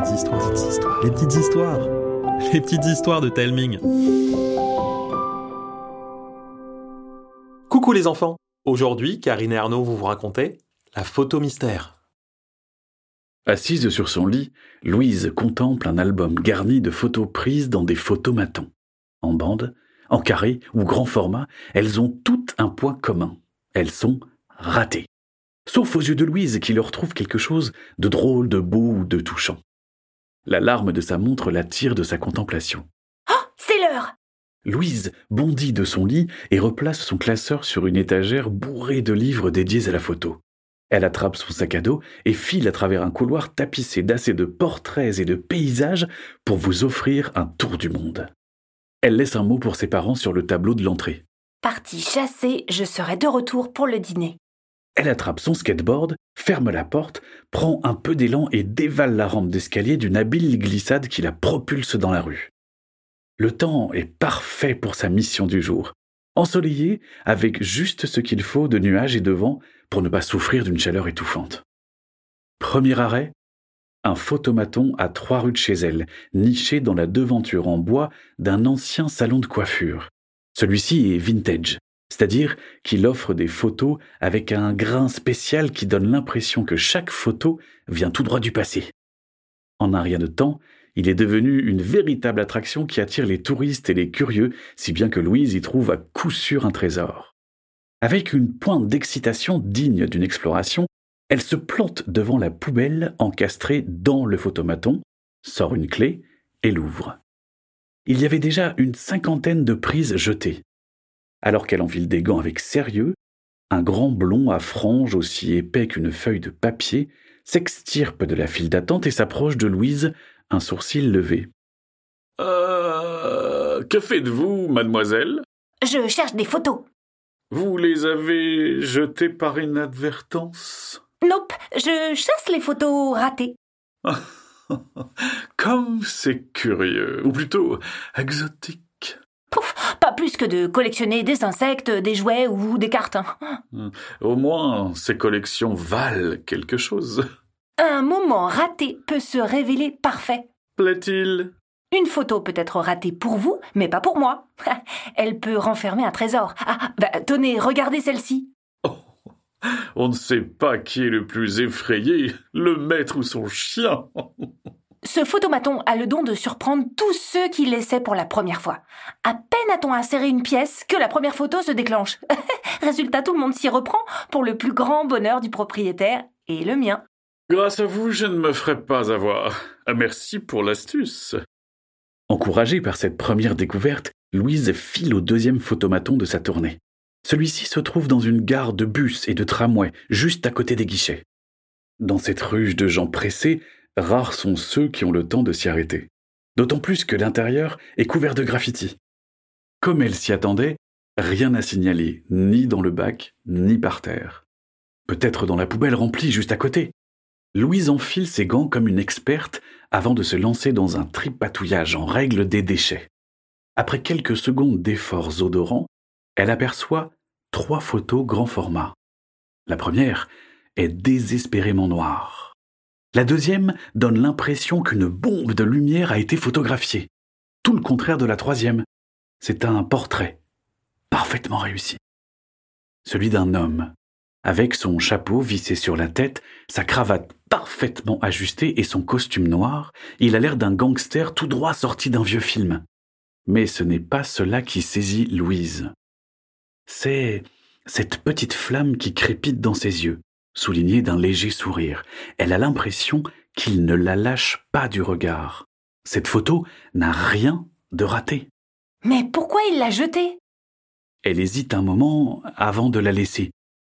petites histoires, les petites histoires, les petites histoires de Telming. Coucou les enfants Aujourd'hui, Karine et Arnaud vont vous raconter la photo mystère. Assise sur son lit, Louise contemple un album garni de photos prises dans des photomatons. En bande, en carré ou grand format, elles ont toutes un point commun. Elles sont ratées. Sauf aux yeux de Louise qui leur trouve quelque chose de drôle, de beau ou de touchant. La larme de sa montre l'attire de sa contemplation. Oh, c'est l'heure Louise bondit de son lit et replace son classeur sur une étagère bourrée de livres dédiés à la photo. Elle attrape son sac à dos et file à travers un couloir tapissé d'assez de portraits et de paysages pour vous offrir un tour du monde. Elle laisse un mot pour ses parents sur le tableau de l'entrée. Partie chassée, je serai de retour pour le dîner. Elle attrape son skateboard, ferme la porte, prend un peu d'élan et dévale la rampe d'escalier d'une habile glissade qui la propulse dans la rue. Le temps est parfait pour sa mission du jour. Ensoleillé, avec juste ce qu'il faut de nuages et de vent pour ne pas souffrir d'une chaleur étouffante. Premier arrêt, un photomaton à trois rues de chez elle, niché dans la devanture en bois d'un ancien salon de coiffure. Celui-ci est vintage, c'est-à-dire qu'il offre des photos avec un grain spécial qui donne l'impression que chaque photo vient tout droit du passé. En un rien de temps, il est devenu une véritable attraction qui attire les touristes et les curieux, si bien que Louise y trouve à coup sûr un trésor. Avec une pointe d'excitation digne d'une exploration, elle se plante devant la poubelle encastrée dans le photomaton, sort une clé et l'ouvre. Il y avait déjà une cinquantaine de prises jetées. Alors qu'elle enfile des gants avec sérieux, un grand blond à franges aussi épais qu'une feuille de papier s'extirpe de la file d'attente et s'approche de Louise un sourcil levé. Euh. Que faites-vous, mademoiselle? Je cherche des photos. Vous les avez jetées par inadvertance? Nope, je chasse les photos ratées. Comme c'est curieux, ou plutôt exotique. Plus que de collectionner des insectes, des jouets ou des cartes. hein. Au moins, ces collections valent quelque chose. Un moment raté peut se révéler parfait. Plaît-il? Une photo peut être ratée pour vous, mais pas pour moi. Elle peut renfermer un trésor. Ah, bah, tenez, regardez celle-ci. On ne sait pas qui est le plus effrayé, le maître ou son chien. Ce photomaton a le don de surprendre tous ceux qui l'essaient pour la première fois. À peine a-t-on inséré une pièce que la première photo se déclenche. Résultat, tout le monde s'y reprend pour le plus grand bonheur du propriétaire et le mien. Grâce à vous, je ne me ferai pas avoir. Ah, Merci pour l'astuce. Encouragée par cette première découverte, Louise file au deuxième photomaton de sa tournée. Celui-ci se trouve dans une gare de bus et de tramway, juste à côté des guichets. Dans cette ruche de gens pressés, rares sont ceux qui ont le temps de s'y arrêter. D'autant plus que l'intérieur est couvert de graffitis. Comme elle s'y attendait, rien à signaler, ni dans le bac, ni par terre. Peut-être dans la poubelle remplie juste à côté. Louise enfile ses gants comme une experte avant de se lancer dans un tripatouillage en règle des déchets. Après quelques secondes d'efforts odorants, elle aperçoit trois photos grand format. La première est désespérément noire. La deuxième donne l'impression qu'une bombe de lumière a été photographiée. Tout le contraire de la troisième. C'est un portrait, parfaitement réussi. Celui d'un homme, avec son chapeau vissé sur la tête, sa cravate parfaitement ajustée et son costume noir, il a l'air d'un gangster tout droit sorti d'un vieux film. Mais ce n'est pas cela qui saisit Louise. C'est cette petite flamme qui crépite dans ses yeux, soulignée d'un léger sourire. Elle a l'impression qu'il ne la lâche pas du regard. Cette photo n'a rien de raté. Mais pourquoi il l'a jetée? Elle hésite un moment avant de la laisser.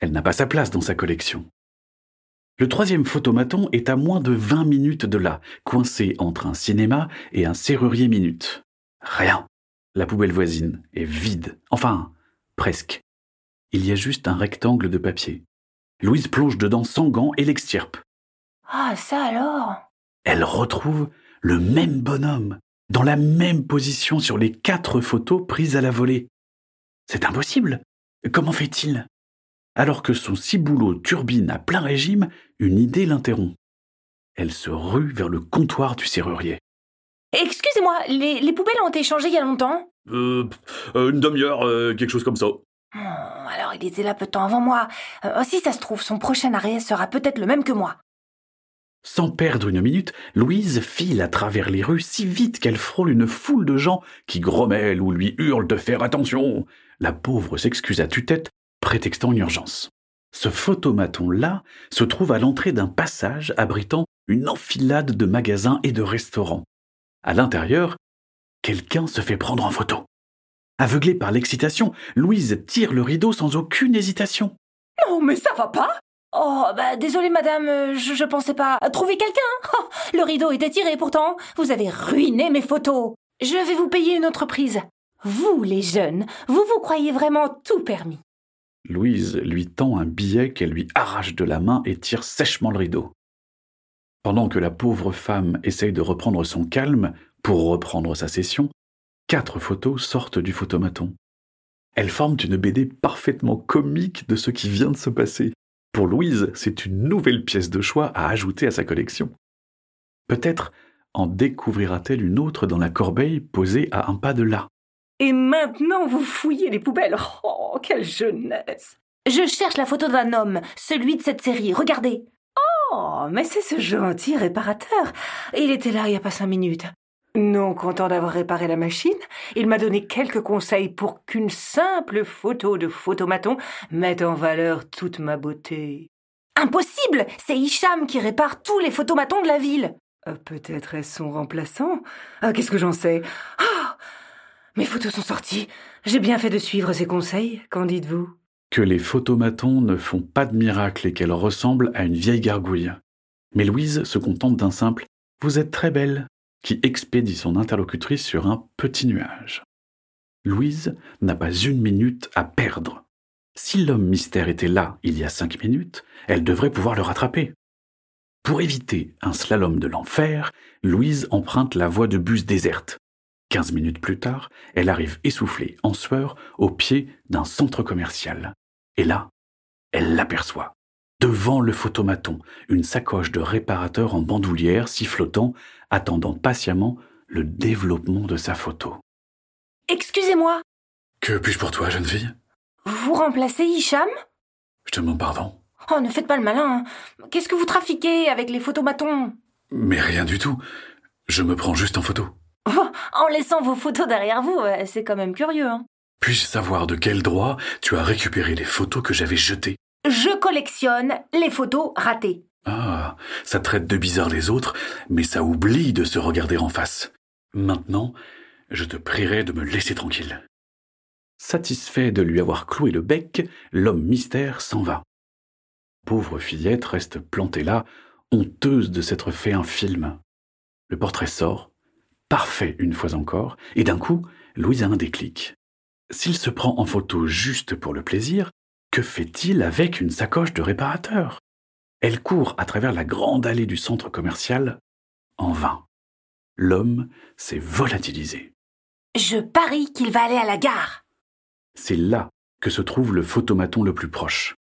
Elle n'a pas sa place dans sa collection. Le troisième photomaton est à moins de 20 minutes de là, coincé entre un cinéma et un serrurier minute. Rien. La poubelle voisine est vide. Enfin, presque. Il y a juste un rectangle de papier. Louise plonge dedans sans gants et l'extirpe. Ah, ça alors? Elle retrouve le même bonhomme, dans la même position sur les quatre photos prises à la volée. C'est impossible. Comment fait-il? Alors que son ciboulot turbine à plein régime, une idée l'interrompt. elle se rue vers le comptoir du serrurier. Excusez-moi, les, les poubelles ont été changées il y a longtemps? Euh, euh, une demi-heure, euh, quelque chose comme ça. Oh, alors il était là peu de temps avant moi. Euh, si ça se trouve, son prochain arrêt sera peut-être le même que moi. Sans perdre une minute, Louise file à travers les rues si vite qu'elle frôle une foule de gens qui grommellent ou lui hurlent de faire attention. La pauvre s'excuse à tue-tête, prétextant une urgence. Ce photomaton-là se trouve à l'entrée d'un passage abritant une enfilade de magasins et de restaurants. À l'intérieur, quelqu'un se fait prendre en photo. Aveuglée par l'excitation, Louise tire le rideau sans aucune hésitation. Non, mais ça va pas Oh, bah désolée madame, euh, je, je pensais pas. Trouver quelqu'un Oh, Le rideau était tiré pourtant. Vous avez ruiné mes photos. Je vais vous payer une autre prise. Vous, les jeunes, vous vous croyez vraiment tout permis. Louise lui tend un billet qu'elle lui arrache de la main et tire sèchement le rideau. Pendant que la pauvre femme essaye de reprendre son calme pour reprendre sa session, quatre photos sortent du photomaton. Elles forment une BD parfaitement comique de ce qui vient de se passer. Pour Louise, c'est une nouvelle pièce de choix à ajouter à sa collection. Peut-être en découvrira-t-elle une autre dans la corbeille posée à un pas de là. Et maintenant, vous fouillez les poubelles. Oh, quelle jeunesse Je cherche la photo d'un homme, celui de cette série. Regardez. Oh, mais c'est ce gentil réparateur. Il était là il n'y a pas cinq minutes. Non content d'avoir réparé la machine, il m'a donné quelques conseils pour qu'une simple photo de photomaton mette en valeur toute ma beauté. Impossible C'est Hicham qui répare tous les photomatons de la ville. Euh, Peut-être est-ce son remplaçant Ah, Qu'est-ce que j'en sais? Ah Mes photos sont sorties. J'ai bien fait de suivre ses conseils, qu'en dites-vous? Que les photomatons ne font pas de miracle et qu'elle ressemble à une vieille gargouille. Mais Louise se contente d'un simple Vous êtes très belle qui expédie son interlocutrice sur un petit nuage. Louise n'a pas une minute à perdre. Si l'homme mystère était là il y a cinq minutes, elle devrait pouvoir le rattraper. Pour éviter un slalom de l'enfer, Louise emprunte la voie de bus déserte. Quinze minutes plus tard, elle arrive essoufflée, en sueur, au pied d'un centre commercial. Et là, elle l'aperçoit. Devant le photomaton, une sacoche de réparateur en bandoulière sifflotant, attendant patiemment le développement de sa photo. Excusez-moi, Que puis-je pour toi, jeune fille? Vous remplacez Hicham? Je te demande pardon. Oh, ne faites pas le malin. hein. Qu'est-ce que vous trafiquez avec les photomatons? Mais rien du tout. Je me prends juste en photo. Oh, En laissant vos photos derrière vous, c'est quand même curieux. Hein. Puis-je savoir de quel droit tu as récupéré les photos que j'avais jetées? Je collectionne les photos ratées. Ah, ça traite de bizarre les autres, mais ça oublie de se regarder en face. Maintenant, je te prierai de me laisser tranquille. Satisfait de lui avoir cloué le bec, l'homme mystère s'en va. Pauvre fillette reste plantée là, honteuse de s'être fait un film. Le portrait sort, parfait une fois encore, et d'un coup, Louise a un déclic. S'il se prend en photo juste pour le plaisir, que fait-il avec une sacoche de réparateur? Elle court à travers la grande allée du centre commercial, en vain. L'homme s'est volatilisé. Je parie qu'il va aller à la gare. C'est là que se trouve le photomaton le plus proche.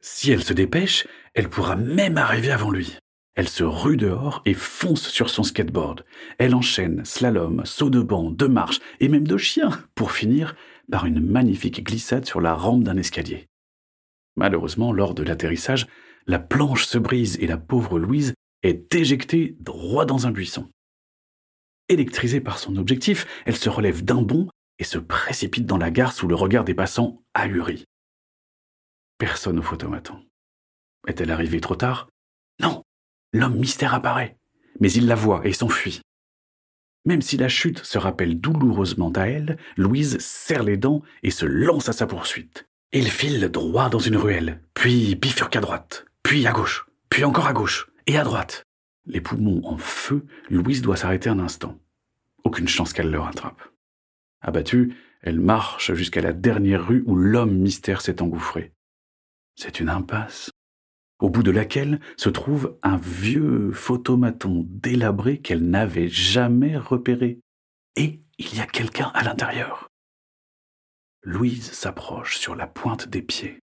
Si elle se dépêche, elle pourra même arriver avant lui. Elle se rue dehors et fonce sur son skateboard. Elle enchaîne slalom, saut de banc, de marche et même de chien pour finir par une magnifique glissade sur la rampe d'un escalier. Malheureusement, lors de l'atterrissage, la planche se brise et la pauvre Louise est éjectée droit dans un buisson. Électrisée par son objectif, elle se relève d'un bond et se précipite dans la gare sous le regard des passants ahuris. Personne au photomaton. Est-elle arrivée trop tard? Non, l'homme mystère apparaît, mais il la voit et s'enfuit. Même si la chute se rappelle douloureusement à elle, Louise serre les dents et se lance à sa poursuite. Il file droit dans une ruelle, puis bifurque à droite, puis à gauche, puis encore à gauche, et à droite. Les poumons en feu, Louise doit s'arrêter un instant. Aucune chance qu'elle le rattrape. Abattue, elle marche jusqu'à la dernière rue où l'homme mystère s'est engouffré. C'est une impasse, au bout de laquelle se trouve un vieux photomaton délabré qu'elle n'avait jamais repéré. Et il y a quelqu'un à l'intérieur. Louise s'approche sur la pointe des pieds.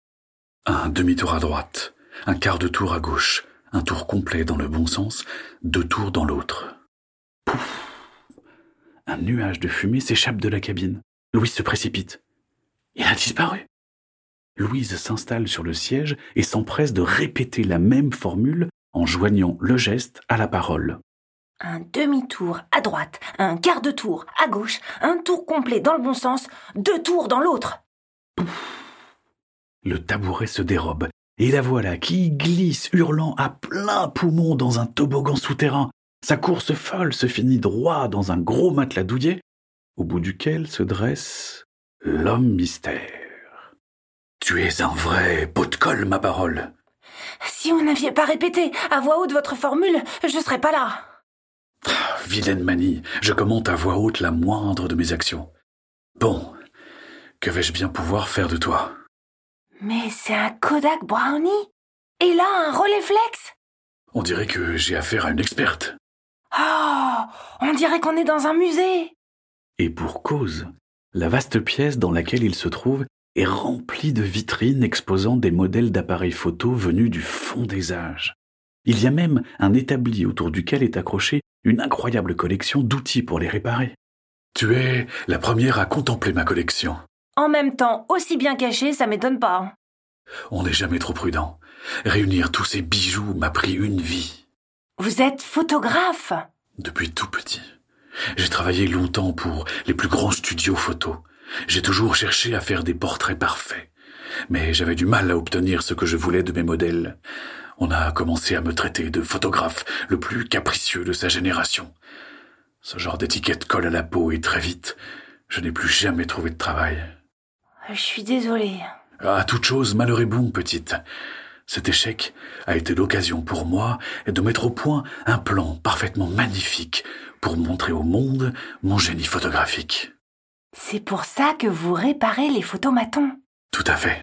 Un demi-tour à droite, un quart de tour à gauche, Un tour complet dans le bon sens, deux tours dans l'autre. Pouf Un nuage de fumée s'échappe de la cabine. Louise se précipite. Il a disparu. Louise s'installe sur le siège et s'empresse de répéter la même formule en joignant le geste à la parole. Un demi-tour à droite, un quart de tour à gauche, un tour complet dans le bon sens, deux tours dans l'autre. Le tabouret se dérobe, et la voilà qui glisse hurlant à plein poumon dans un toboggan souterrain. Sa course folle se finit droit dans un gros matelas douillet, au bout duquel se dresse l'homme mystère. Tu es un vrai pot de colle, ma parole. Si vous n'aviez pas répété à voix haute votre formule, je ne serais pas là. Ah, vilaine manie, je commente à voix haute la moindre de mes actions. Bon, que vais-je bien pouvoir faire de toi? Mais c'est un Kodak Brownie? Et là, un Rolleiflex On dirait que j'ai affaire à une experte. Oh On dirait qu'on est dans un musée Et pour cause, la vaste pièce dans laquelle il se trouve est remplie de vitrines exposant des modèles d'appareils photo venus du fond des âges. Il y a même un établi autour duquel est accrochée une incroyable collection d'outils pour les réparer. Tu es la première à contempler ma collection. En même temps, aussi bien caché, ça m'étonne pas. Hein. On n'est jamais trop prudent. Réunir tous ces bijoux m'a pris une vie. Vous êtes photographe? Depuis tout petit. J'ai travaillé longtemps pour les plus grands studios photo. J'ai toujours cherché à faire des portraits parfaits. Mais j'avais du mal à obtenir ce que je voulais de mes modèles. On a commencé à me traiter de photographe le plus capricieux de sa génération. Ce genre d'étiquette colle à la peau et très vite, je n'ai plus jamais trouvé de travail. Je suis désolée. À toute chose, malheur est bon, petite. Cet échec a été l'occasion pour moi de mettre au point un plan parfaitement magnifique pour montrer au monde mon génie photographique. C'est pour ça que vous réparez les photomatons. Tout à fait.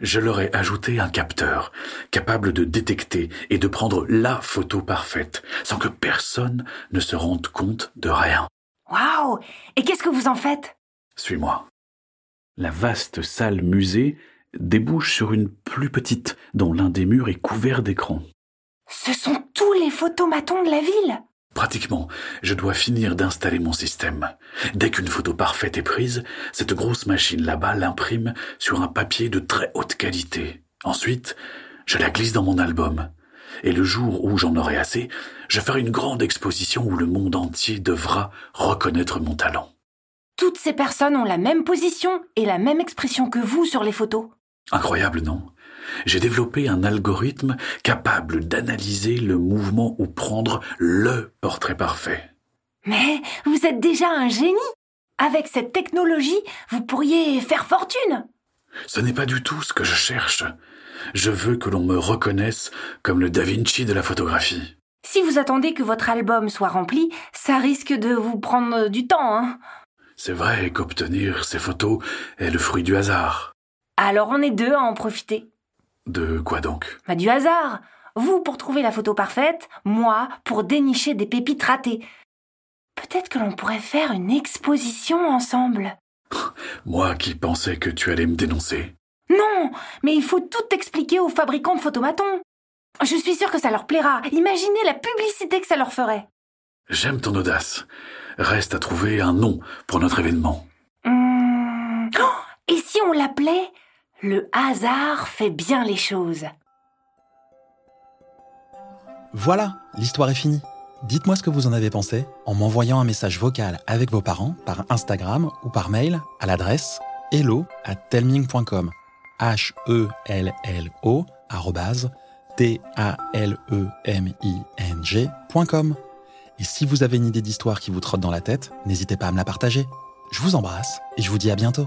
Je leur ai ajouté un capteur capable de détecter et de prendre la photo parfaite sans que personne ne se rende compte de rien. Waouh Et qu'est-ce que vous en faites? Suis-moi. La vaste salle musée débouche sur une plus petite dont l'un des murs est couvert d'écrans. Ce sont tous les photomatons de la ville Pratiquement, je dois finir d'installer mon système. Dès qu'une photo parfaite est prise, cette grosse machine là-bas l'imprime sur un papier de très haute qualité. Ensuite, je la glisse dans mon album. Et le jour où j'en aurai assez, je ferai une grande exposition où le monde entier devra reconnaître mon talent. Toutes ces personnes ont la même position et la même expression que vous sur les photos. Incroyable, non? J'ai développé un algorithme capable d'analyser le mouvement ou prendre le portrait parfait. Mais vous êtes déjà un génie. Avec cette technologie, vous pourriez faire fortune. Ce n'est pas du tout ce que je cherche. Je veux que l'on me reconnaisse comme le Da Vinci de la photographie. Si vous attendez que votre album soit rempli, ça risque de vous prendre du temps, hein. C'est vrai qu'obtenir ces photos est le fruit du hasard. Alors on est deux à en profiter. De quoi donc? Bah, Du hasard. Vous pour trouver la photo parfaite, moi pour dénicher des pépites ratées. Peut-être que l'on pourrait faire une exposition ensemble. Moi qui pensais que tu allais me dénoncer. Non, mais il faut tout expliquer aux fabricants de photomatons. Je suis sûre que ça leur plaira. Imaginez la publicité que ça leur ferait. J'aime ton audace. Reste à trouver un nom pour notre événement. Oh, et si on l'appelait le hasard fait bien les choses. Voilà, l'histoire est finie. Dites-moi ce que vous en avez pensé en m'envoyant un message vocal avec vos parents par Instagram ou par mail à l'adresse hello at telming.com. H-E-L-L-O T-A-L-E-M-I-N-G.com. Et si vous avez une idée d'histoire qui vous trotte dans la tête, n'hésitez pas à me la partager. Je vous embrasse et je vous dis à bientôt.